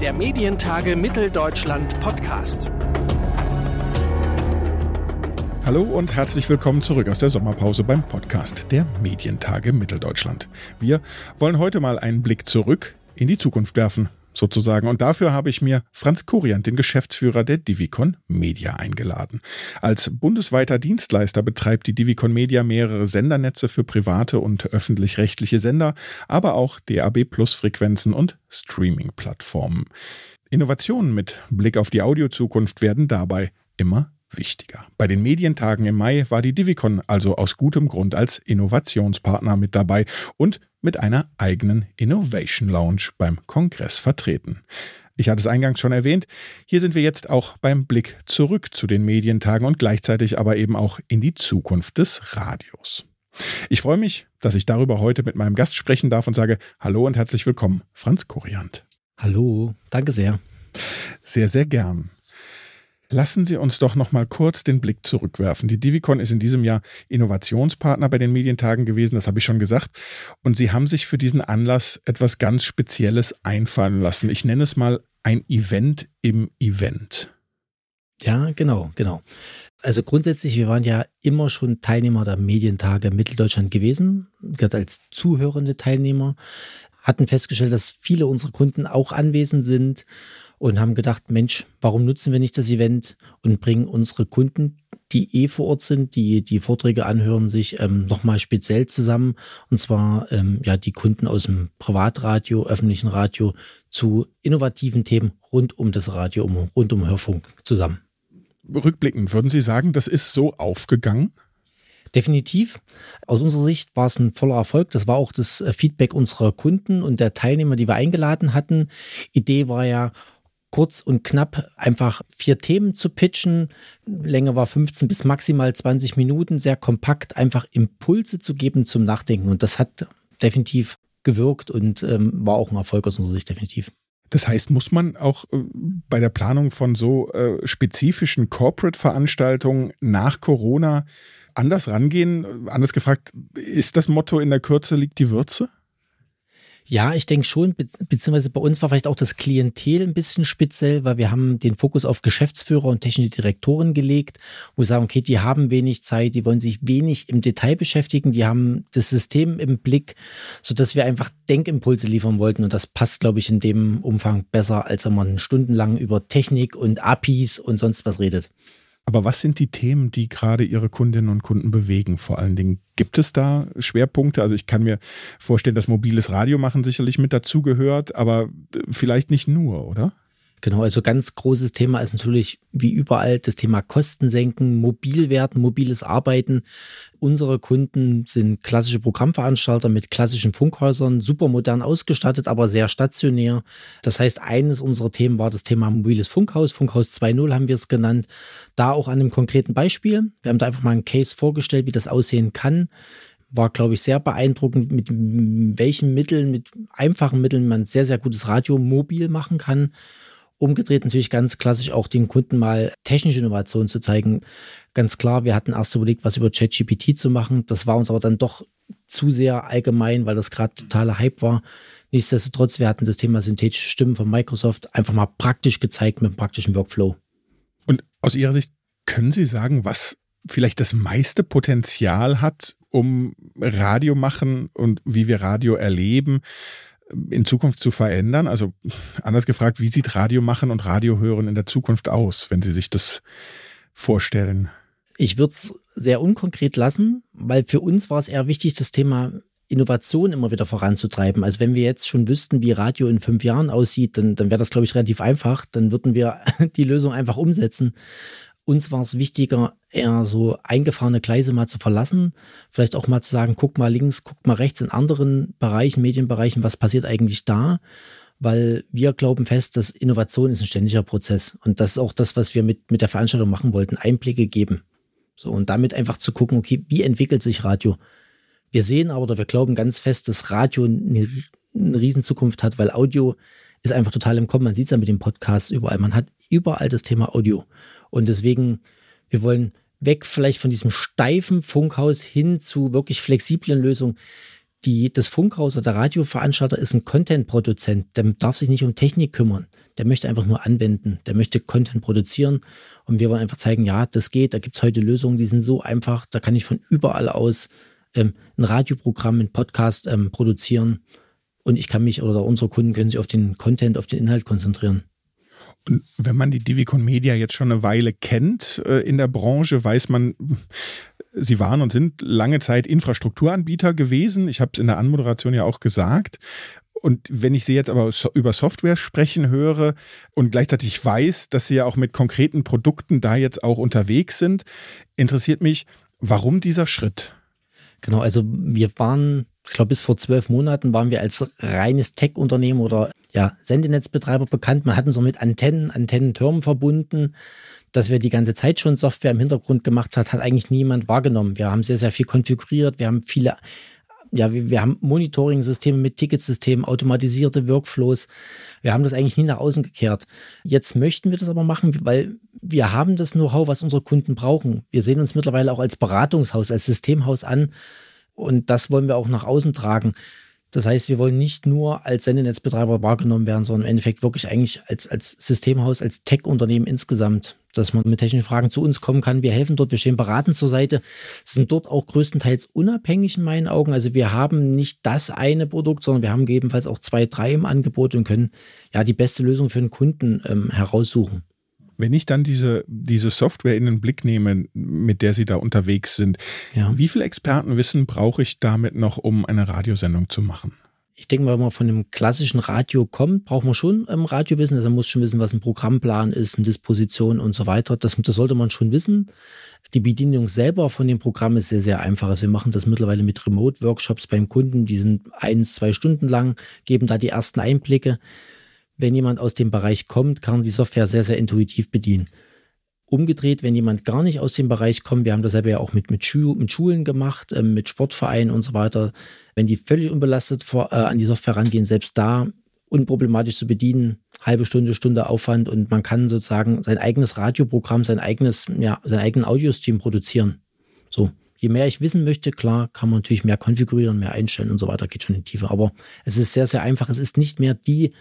der Medientage Mitteldeutschland Podcast. Hallo und herzlich willkommen zurück aus der Sommerpause beim Podcast der Medientage Mitteldeutschland. Wir wollen heute mal einen Blick zurück in die Zukunft werfen sozusagen. Und dafür habe ich mir Franz Kuriant, den Geschäftsführer der Divicon Media, eingeladen. Als bundesweiter Dienstleister betreibt die Divicon Media mehrere Sendernetze für private und öffentlich-rechtliche Sender, aber auch DAB Plus Frequenzen und Streaming-Plattformen. Innovationen mit Blick auf die Audiozukunft werden dabei immer wichtiger. Bei den Medientagen im Mai war die Divicon also aus gutem Grund als Innovationspartner mit dabei und mit einer eigenen Innovation Lounge beim Kongress vertreten. Ich hatte es eingangs schon erwähnt, hier sind wir jetzt auch beim Blick zurück zu den Medientagen und gleichzeitig aber eben auch in die Zukunft des Radios. Ich freue mich, dass ich darüber heute mit meinem Gast sprechen darf und sage Hallo und herzlich willkommen, Franz Kuriant. Hallo, danke sehr. Sehr, sehr gern. Lassen Sie uns doch noch mal kurz den Blick zurückwerfen. Die Divicon ist in diesem Jahr Innovationspartner bei den Medientagen gewesen, das habe ich schon gesagt. Und Sie haben sich für diesen Anlass etwas ganz Spezielles einfallen lassen. Ich nenne es mal ein Event im Event. Ja, genau, genau. Also grundsätzlich, wir waren ja immer schon Teilnehmer der Medientage Mitteldeutschland gewesen, gehört als zuhörende Teilnehmer, hatten festgestellt, dass viele unserer Kunden auch anwesend sind und haben gedacht, Mensch, warum nutzen wir nicht das Event und bringen unsere Kunden, die eh vor Ort sind, die die Vorträge anhören, sich ähm, nochmal speziell zusammen. Und zwar ähm, ja die Kunden aus dem Privatradio, öffentlichen Radio zu innovativen Themen rund um das Radio, um, rund um Hörfunk zusammen. Rückblickend, würden Sie sagen, das ist so aufgegangen? Definitiv. Aus unserer Sicht war es ein voller Erfolg. Das war auch das äh, Feedback unserer Kunden und der Teilnehmer, die wir eingeladen hatten. Idee war ja, kurz und knapp einfach vier Themen zu pitchen. Länge war 15 bis maximal 20 Minuten, sehr kompakt, einfach Impulse zu geben zum Nachdenken. Und das hat definitiv gewirkt und ähm, war auch ein Erfolg aus unserer Sicht definitiv. Das heißt, muss man auch äh, bei der Planung von so äh, spezifischen Corporate-Veranstaltungen nach Corona anders rangehen? Anders gefragt, ist das Motto in der Kürze liegt die Würze? Ja, ich denke schon, be beziehungsweise bei uns war vielleicht auch das Klientel ein bisschen speziell, weil wir haben den Fokus auf Geschäftsführer und technische Direktoren gelegt, wo wir sagen, okay, die haben wenig Zeit, die wollen sich wenig im Detail beschäftigen, die haben das System im Blick, sodass wir einfach Denkimpulse liefern wollten und das passt, glaube ich, in dem Umfang besser, als wenn man stundenlang über Technik und APIs und sonst was redet. Aber was sind die Themen, die gerade Ihre Kundinnen und Kunden bewegen? Vor allen Dingen, gibt es da Schwerpunkte? Also ich kann mir vorstellen, dass mobiles Radio machen sicherlich mit dazugehört, aber vielleicht nicht nur, oder? Genau, also ganz großes Thema ist natürlich wie überall das Thema Kosten senken, mobil werden, mobiles Arbeiten. Unsere Kunden sind klassische Programmveranstalter mit klassischen Funkhäusern, super modern ausgestattet, aber sehr stationär. Das heißt, eines unserer Themen war das Thema mobiles Funkhaus. Funkhaus 2.0 haben wir es genannt. Da auch an einem konkreten Beispiel. Wir haben da einfach mal einen Case vorgestellt, wie das aussehen kann war, glaube ich, sehr beeindruckend, mit welchen Mitteln, mit einfachen Mitteln man sehr, sehr gutes Radio mobil machen kann. Umgedreht natürlich ganz klassisch auch dem Kunden mal technische Innovationen zu zeigen. Ganz klar, wir hatten erst überlegt, was über ChatGPT zu machen. Das war uns aber dann doch zu sehr allgemein, weil das gerade totaler Hype war. Nichtsdestotrotz, wir hatten das Thema synthetische Stimmen von Microsoft einfach mal praktisch gezeigt mit einem praktischen Workflow. Und aus Ihrer Sicht können Sie sagen, was vielleicht das meiste Potenzial hat, um Radio machen und wie wir Radio erleben, in Zukunft zu verändern? Also anders gefragt, wie sieht Radio machen und Radio hören in der Zukunft aus, wenn Sie sich das vorstellen? Ich würde es sehr unkonkret lassen, weil für uns war es eher wichtig, das Thema Innovation immer wieder voranzutreiben. Also wenn wir jetzt schon wüssten, wie Radio in fünf Jahren aussieht, dann, dann wäre das, glaube ich, relativ einfach. Dann würden wir die Lösung einfach umsetzen. Uns war es wichtiger, eher so eingefahrene Gleise mal zu verlassen. Vielleicht auch mal zu sagen, guck mal links, guck mal rechts in anderen Bereichen, Medienbereichen, was passiert eigentlich da? Weil wir glauben fest, dass Innovation ist ein ständiger Prozess. Und das ist auch das, was wir mit, mit der Veranstaltung machen wollten, Einblicke geben. So, und damit einfach zu gucken, okay, wie entwickelt sich Radio? Wir sehen aber oder wir glauben ganz fest, dass Radio eine, eine Riesenzukunft hat, weil Audio ist einfach total im Kommen. Man sieht es ja mit dem Podcast überall. Man hat überall das Thema Audio. Und deswegen, wir wollen weg vielleicht von diesem steifen Funkhaus hin zu wirklich flexiblen Lösungen. Die, das Funkhaus oder der Radioveranstalter ist ein Content-Produzent, der darf sich nicht um Technik kümmern. der möchte einfach nur anwenden, der möchte Content produzieren und wir wollen einfach zeigen, ja, das geht, da gibt es heute Lösungen, die sind so einfach, da kann ich von überall aus ähm, ein Radioprogramm, ein Podcast ähm, produzieren und ich kann mich oder unsere Kunden können sich auf den Content, auf den Inhalt konzentrieren. Und wenn man die Divicon Media jetzt schon eine Weile kennt äh, in der Branche, weiß man, sie waren und sind lange Zeit Infrastrukturanbieter gewesen. Ich habe es in der Anmoderation ja auch gesagt. Und wenn ich Sie jetzt aber über Software sprechen höre und gleichzeitig weiß, dass Sie ja auch mit konkreten Produkten da jetzt auch unterwegs sind, interessiert mich, warum dieser Schritt? Genau, also wir waren, ich glaube, bis vor zwölf Monaten waren wir als reines Tech-Unternehmen oder ja, Sendenetzbetreiber bekannt. Man hat uns auch mit Antennen, Antennentürmen verbunden. Dass wir die ganze Zeit schon Software im Hintergrund gemacht hat, hat eigentlich niemand wahrgenommen. Wir haben sehr, sehr viel konfiguriert. Wir haben viele ja, wir, wir haben Monitoring-Systeme mit Ticketsystemen, automatisierte Workflows. Wir haben das eigentlich nie nach außen gekehrt. Jetzt möchten wir das aber machen, weil wir haben das Know-how, was unsere Kunden brauchen. Wir sehen uns mittlerweile auch als Beratungshaus, als Systemhaus an. Und das wollen wir auch nach außen tragen. Das heißt, wir wollen nicht nur als Sendenetzbetreiber wahrgenommen werden, sondern im Endeffekt wirklich eigentlich als, als Systemhaus, als Tech-Unternehmen insgesamt, dass man mit technischen Fragen zu uns kommen kann. Wir helfen dort, wir stehen beratend zur Seite, sind dort auch größtenteils unabhängig in meinen Augen. Also wir haben nicht das eine Produkt, sondern wir haben gegebenenfalls auch zwei, drei im Angebot und können ja die beste Lösung für den Kunden ähm, heraussuchen. Wenn ich dann diese, diese Software in den Blick nehme, mit der Sie da unterwegs sind, ja. wie viel Expertenwissen brauche ich damit noch, um eine Radiosendung zu machen? Ich denke mal, wenn man von einem klassischen Radio kommt, braucht man schon ähm, Radiowissen. Also man muss schon wissen, was ein Programmplan ist, eine Disposition und so weiter. Das, das sollte man schon wissen. Die Bedienung selber von dem Programm ist sehr, sehr einfach. Also wir machen das mittlerweile mit Remote-Workshops beim Kunden. Die sind eins, zwei Stunden lang, geben da die ersten Einblicke wenn jemand aus dem Bereich kommt, kann die Software sehr, sehr intuitiv bedienen. Umgedreht, wenn jemand gar nicht aus dem Bereich kommt, wir haben das ja auch mit, mit, Schu mit Schulen gemacht, äh, mit Sportvereinen und so weiter, wenn die völlig unbelastet vor, äh, an die Software rangehen, selbst da unproblematisch zu bedienen, halbe Stunde, Stunde Aufwand und man kann sozusagen sein eigenes Radioprogramm, sein eigenes, ja, seinen eigenen Audiostream produzieren. So. Je mehr ich wissen möchte, klar, kann man natürlich mehr konfigurieren, mehr einstellen und so weiter, geht schon in die Tiefe. Aber es ist sehr, sehr einfach. Es ist nicht mehr die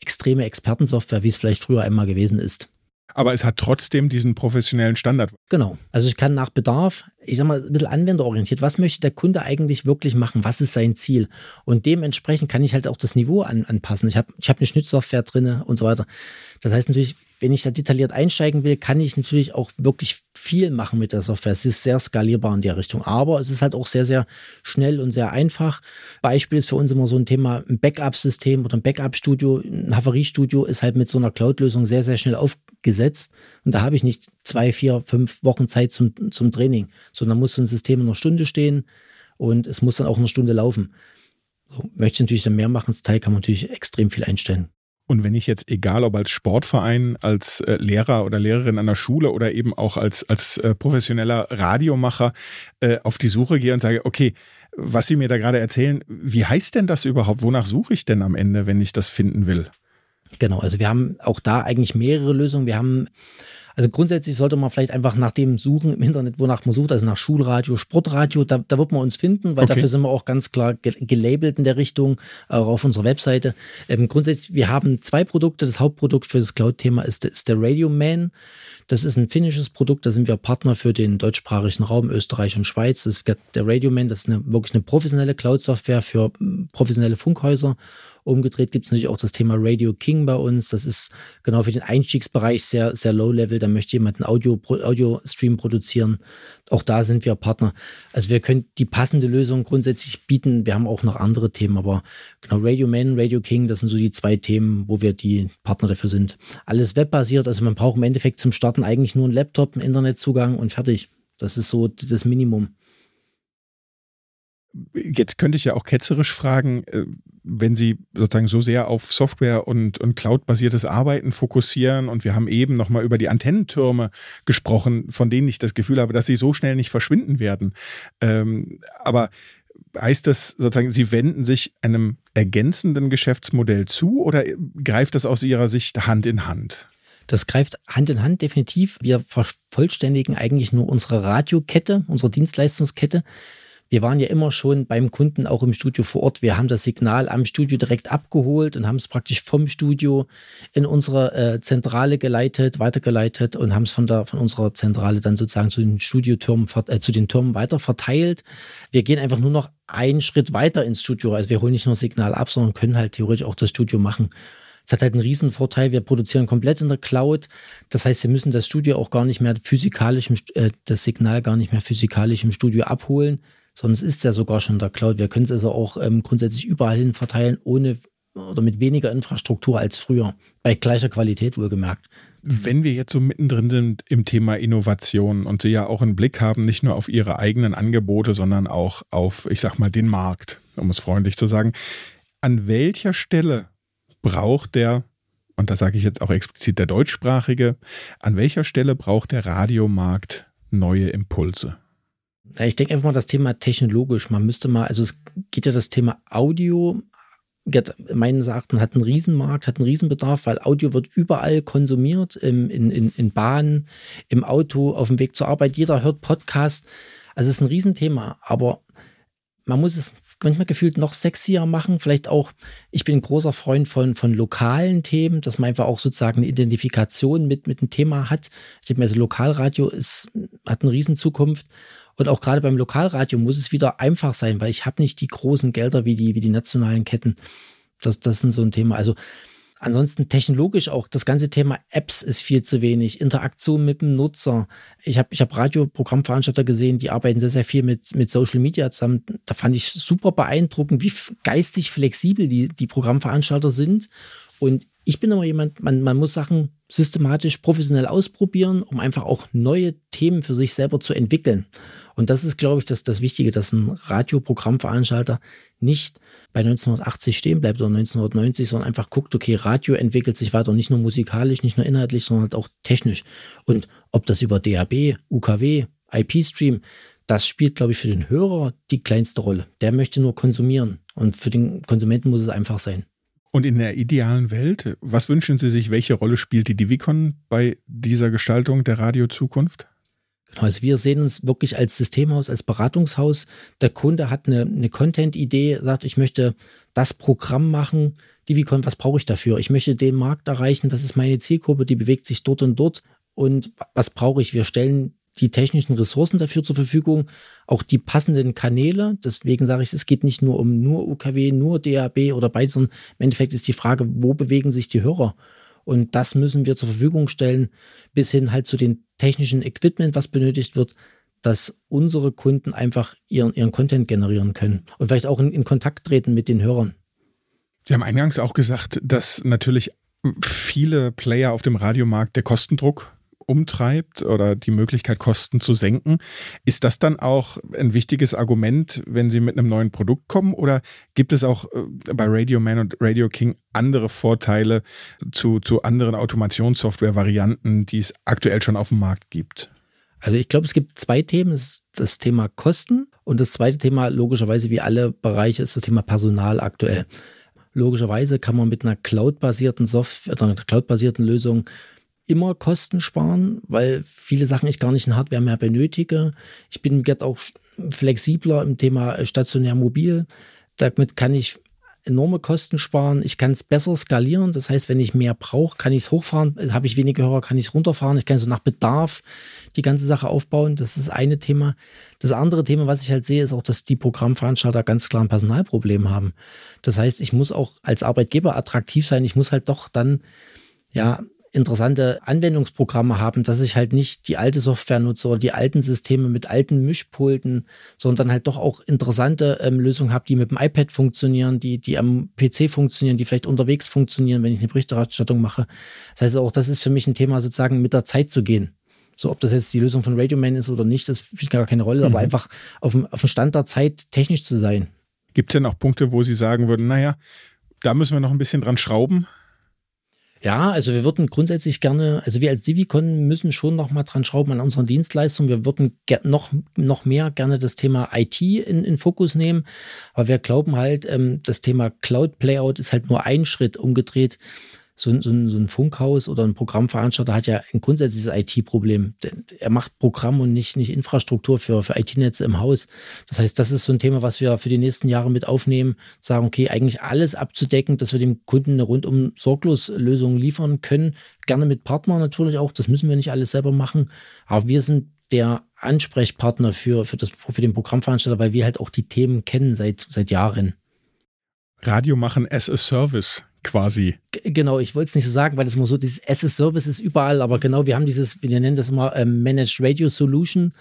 extreme Expertensoftware, wie es vielleicht früher einmal gewesen ist. Aber es hat trotzdem diesen professionellen Standard. Genau. Also ich kann nach Bedarf, ich sag mal, ein bisschen anwenderorientiert, was möchte der Kunde eigentlich wirklich machen? Was ist sein Ziel? Und dementsprechend kann ich halt auch das Niveau an, anpassen. Ich habe ich hab eine Schnittsoftware drin und so weiter. Das heißt natürlich, wenn ich da detailliert einsteigen will, kann ich natürlich auch wirklich viel machen mit der Software. Es ist sehr skalierbar in der Richtung, aber es ist halt auch sehr, sehr schnell und sehr einfach. Beispiel ist für uns immer so ein Thema, ein Backup-System oder ein Backup-Studio, ein Havariestudio ist halt mit so einer Cloud-Lösung sehr, sehr schnell aufgesetzt. Und da habe ich nicht zwei, vier, fünf Wochen Zeit zum, zum Training, sondern muss so ein System in einer Stunde stehen und es muss dann auch eine Stunde laufen. So, möchte ich natürlich dann mehr machen, das Teil kann man natürlich extrem viel einstellen. Und wenn ich jetzt, egal ob als Sportverein, als äh, Lehrer oder Lehrerin an der Schule oder eben auch als, als äh, professioneller Radiomacher äh, auf die Suche gehe und sage, okay, was Sie mir da gerade erzählen, wie heißt denn das überhaupt? Wonach suche ich denn am Ende, wenn ich das finden will? Genau, also wir haben auch da eigentlich mehrere Lösungen. Wir haben also grundsätzlich sollte man vielleicht einfach nach dem suchen im Internet, wonach man sucht, also nach Schulradio, Sportradio, da, da wird man uns finden, weil okay. dafür sind wir auch ganz klar gelabelt in der Richtung, auch auf unserer Webseite. Ähm, grundsätzlich, wir haben zwei Produkte. Das Hauptprodukt für das Cloud-Thema ist, ist der Radio Man. Das ist ein finnisches Produkt, da sind wir Partner für den deutschsprachigen Raum Österreich und Schweiz. Das ist der Radioman, das ist eine, wirklich eine professionelle Cloud-Software für professionelle Funkhäuser Umgedreht gibt es natürlich auch das Thema Radio King bei uns. Das ist genau für den Einstiegsbereich sehr, sehr low-level. Da möchte jemand einen Audio, Audio-Stream produzieren. Auch da sind wir Partner. Also wir können die passende Lösung grundsätzlich bieten. Wir haben auch noch andere Themen, aber genau Radio Man, Radio King, das sind so die zwei Themen, wo wir die Partner dafür sind. Alles webbasiert. Also man braucht im Endeffekt zum Starten eigentlich nur einen Laptop, einen Internetzugang und fertig. Das ist so das Minimum. Jetzt könnte ich ja auch ketzerisch fragen, äh, wenn Sie sozusagen so sehr auf Software und, und Cloud-basiertes Arbeiten fokussieren und wir haben eben nochmal über die Antennentürme gesprochen, von denen ich das Gefühl habe, dass sie so schnell nicht verschwinden werden. Ähm, aber heißt das sozusagen, Sie wenden sich einem ergänzenden Geschäftsmodell zu oder greift das aus Ihrer Sicht Hand in Hand? Das greift Hand in Hand definitiv. Wir vervollständigen eigentlich nur unsere Radiokette, unsere Dienstleistungskette wir waren ja immer schon beim Kunden auch im Studio vor Ort. Wir haben das Signal am Studio direkt abgeholt und haben es praktisch vom Studio in unsere äh, Zentrale geleitet, weitergeleitet und haben es von, der, von unserer Zentrale dann sozusagen zu den Studiotürmen, äh, zu den Türmen weiter verteilt. Wir gehen einfach nur noch einen Schritt weiter ins Studio. Also wir holen nicht nur Signal ab, sondern können halt theoretisch auch das Studio machen. Es hat halt einen riesen Vorteil, wir produzieren komplett in der Cloud. Das heißt, wir müssen das Studio auch gar nicht mehr physikalisch, äh, das Signal gar nicht mehr physikalisch im Studio abholen, sondern es ist ja sogar schon der Cloud. Wir können es also auch ähm, grundsätzlich überall hin verteilen, ohne oder mit weniger Infrastruktur als früher. Bei gleicher Qualität wohlgemerkt. Wenn wir jetzt so mittendrin sind im Thema Innovation und Sie ja auch einen Blick haben, nicht nur auf Ihre eigenen Angebote, sondern auch auf, ich sag mal, den Markt, um es freundlich zu sagen. An welcher Stelle braucht der, und da sage ich jetzt auch explizit der deutschsprachige, an welcher Stelle braucht der Radiomarkt neue Impulse? Ich denke einfach mal das Thema technologisch. Man müsste mal, also es geht ja das Thema Audio, meines Erachtens hat einen Riesenmarkt, hat einen Riesenbedarf, weil Audio wird überall konsumiert, im, in, in, in Bahnen, im Auto, auf dem Weg zur Arbeit. Jeder hört Podcast. Also es ist ein Riesenthema, aber man muss es manchmal gefühlt noch sexier machen. Vielleicht auch, ich bin ein großer Freund von, von lokalen Themen, dass man einfach auch sozusagen eine Identifikation mit, mit einem Thema hat. Ich denke mir, also Lokalradio ist, hat eine Riesenzukunft. Und auch gerade beim Lokalradio muss es wieder einfach sein, weil ich habe nicht die großen Gelder wie die, wie die nationalen Ketten. Das, das ist so ein Thema. Also Ansonsten technologisch auch das ganze Thema Apps ist viel zu wenig, Interaktion mit dem Nutzer. Ich habe ich hab Radioprogrammveranstalter gesehen, die arbeiten sehr, sehr viel mit, mit Social Media zusammen. Da fand ich super beeindruckend, wie geistig flexibel die, die Programmveranstalter sind. Und ich bin immer jemand, man, man muss Sachen systematisch, professionell ausprobieren, um einfach auch neue Themen für sich selber zu entwickeln. Und das ist, glaube ich, das, das Wichtige, dass ein Radioprogrammveranstalter nicht bei 1980 stehen bleibt oder 1990, sondern einfach guckt, okay, Radio entwickelt sich weiter, nicht nur musikalisch, nicht nur inhaltlich, sondern halt auch technisch. Und ob das über DAB, UKW, IP-Stream, das spielt, glaube ich, für den Hörer die kleinste Rolle. Der möchte nur konsumieren. Und für den Konsumenten muss es einfach sein. Und in der idealen Welt, was wünschen Sie sich, welche Rolle spielt die Divicon bei dieser Gestaltung der Radiozukunft? Genau, also wir sehen uns wirklich als Systemhaus, als Beratungshaus. Der Kunde hat eine, eine Content-Idee, sagt, ich möchte das Programm machen. Divicon, was brauche ich dafür? Ich möchte den Markt erreichen, das ist meine Zielgruppe, die bewegt sich dort und dort. Und was brauche ich? Wir stellen die technischen Ressourcen dafür zur Verfügung, auch die passenden Kanäle. Deswegen sage ich, es geht nicht nur um nur UKW, nur DAB oder beides, sondern im Endeffekt ist die Frage, wo bewegen sich die Hörer? Und das müssen wir zur Verfügung stellen, bis hin halt zu den technischen Equipment, was benötigt wird, dass unsere Kunden einfach ihren, ihren Content generieren können und vielleicht auch in, in Kontakt treten mit den Hörern. Sie haben eingangs auch gesagt, dass natürlich viele Player auf dem Radiomarkt der Kostendruck umtreibt oder die Möglichkeit, Kosten zu senken. Ist das dann auch ein wichtiges Argument, wenn Sie mit einem neuen Produkt kommen? Oder gibt es auch äh, bei Radio Man und Radio King andere Vorteile zu, zu anderen Automationssoftware-Varianten, die es aktuell schon auf dem Markt gibt? Also ich glaube, es gibt zwei Themen. Das, das Thema Kosten und das zweite Thema, logischerweise wie alle Bereiche, ist das Thema Personal aktuell. Logischerweise kann man mit einer cloud-basierten Software einer cloud-basierten Lösung immer Kosten sparen, weil viele Sachen ich gar nicht in Hardware mehr benötige. Ich bin jetzt auch flexibler im Thema stationär mobil. Damit kann ich enorme Kosten sparen. Ich kann es besser skalieren. Das heißt, wenn ich mehr brauche, kann ich es hochfahren. Habe ich weniger Hörer, kann ich es runterfahren. Ich kann so nach Bedarf die ganze Sache aufbauen. Das ist das eine Thema. Das andere Thema, was ich halt sehe, ist auch, dass die Programmveranstalter ganz klar ein Personalproblem haben. Das heißt, ich muss auch als Arbeitgeber attraktiv sein. Ich muss halt doch dann ja interessante Anwendungsprogramme haben, dass ich halt nicht die alte Software nutze oder die alten Systeme mit alten Mischpulten, sondern halt doch auch interessante ähm, Lösungen habe, die mit dem iPad funktionieren, die, die am PC funktionieren, die vielleicht unterwegs funktionieren, wenn ich eine Berichterstattung mache. Das heißt auch, das ist für mich ein Thema, sozusagen mit der Zeit zu gehen. So, ob das jetzt die Lösung von Radioman ist oder nicht, das spielt gar keine Rolle, mhm. aber einfach auf dem, auf dem Stand der Zeit technisch zu sein. Gibt es denn auch Punkte, wo Sie sagen würden, naja, da müssen wir noch ein bisschen dran schrauben? Ja, also wir würden grundsätzlich gerne, also wir als Civicon müssen schon noch mal dran schrauben an unseren Dienstleistungen. Wir würden noch, noch mehr gerne das Thema IT in, in Fokus nehmen, aber wir glauben halt, ähm, das Thema Cloud Playout ist halt nur ein Schritt umgedreht. So, so, so ein Funkhaus oder ein Programmveranstalter hat ja ein grundsätzliches IT-Problem. Er macht Programm und nicht, nicht Infrastruktur für, für IT-Netze im Haus. Das heißt, das ist so ein Thema, was wir für die nächsten Jahre mit aufnehmen. Sagen, okay, eigentlich alles abzudecken, dass wir dem Kunden eine rundum sorglos Lösung liefern können. Gerne mit Partnern natürlich auch. Das müssen wir nicht alles selber machen. Aber wir sind der Ansprechpartner für, für, das, für den Programmveranstalter, weil wir halt auch die Themen kennen seit, seit Jahren. Radio machen as a Service quasi. Genau, ich wollte es nicht so sagen, weil das immer so, dieses as a Service ist überall, aber genau, wir haben dieses, wir nennen das immer ähm, Managed Radio Solution.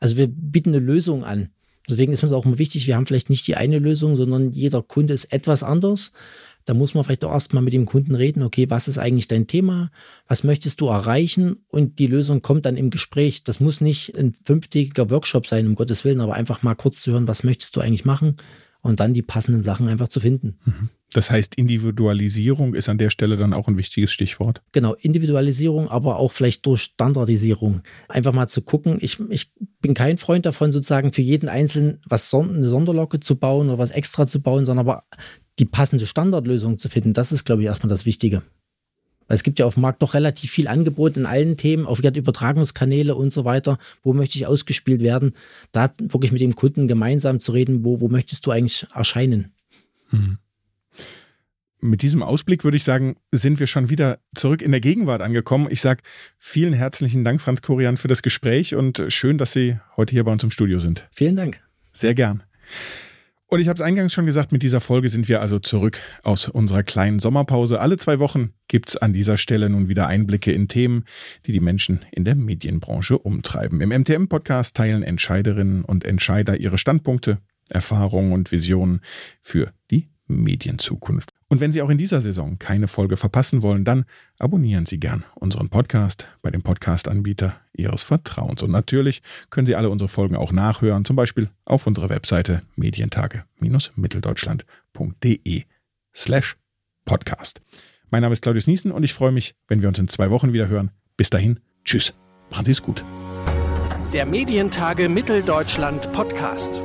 Also wir bieten eine Lösung an. Deswegen ist mir auch immer wichtig, wir haben vielleicht nicht die eine Lösung, sondern jeder Kunde ist etwas anders. Da muss man vielleicht auch erstmal mit dem Kunden reden, okay, was ist eigentlich dein Thema? Was möchtest du erreichen? Und die Lösung kommt dann im Gespräch. Das muss nicht ein fünftägiger Workshop sein, um Gottes Willen, aber einfach mal kurz zu hören, was möchtest du eigentlich machen? und dann die passenden Sachen einfach zu finden. Mhm. Das heißt, Individualisierung ist an der Stelle dann auch ein wichtiges Stichwort. Genau, Individualisierung, aber auch vielleicht durch Standardisierung. Einfach mal zu gucken, ich, ich bin kein Freund davon, sozusagen für jeden Einzelnen was eine Sonderlocke zu bauen oder was extra zu bauen, sondern aber die passende Standardlösung zu finden. Das ist, glaube ich, erstmal das Wichtige. Weil es gibt ja auf dem Markt doch relativ viel Angebot in allen Themen, auf Übertragungskanäle und so weiter. Wo möchte ich ausgespielt werden? Da wirklich mit dem Kunden gemeinsam zu reden, wo, wo möchtest du eigentlich erscheinen? Hm. Mit diesem Ausblick würde ich sagen, sind wir schon wieder zurück in der Gegenwart angekommen. Ich sage vielen herzlichen Dank, Franz Korian, für das Gespräch und schön, dass Sie heute hier bei uns im Studio sind. Vielen Dank. Sehr gern. Und ich habe es eingangs schon gesagt, mit dieser Folge sind wir also zurück aus unserer kleinen Sommerpause. Alle zwei Wochen gibt es an dieser Stelle nun wieder Einblicke in Themen, die die Menschen in der Medienbranche umtreiben. Im MTM-Podcast teilen Entscheiderinnen und Entscheider ihre Standpunkte, Erfahrungen und Visionen für die Medienzukunft. Und wenn Sie auch in dieser Saison keine Folge verpassen wollen, dann abonnieren Sie gern unseren Podcast bei dem Podcast-Anbieter Ihres Vertrauens. Und natürlich können Sie alle unsere Folgen auch nachhören, zum Beispiel auf unserer Webseite medientage-mitteldeutschland.de slash podcast. Mein Name ist Claudius Niesen und ich freue mich, wenn wir uns in zwei Wochen wieder hören. Bis dahin, tschüss, machen Sie es gut. Der Medientage Mitteldeutschland Podcast.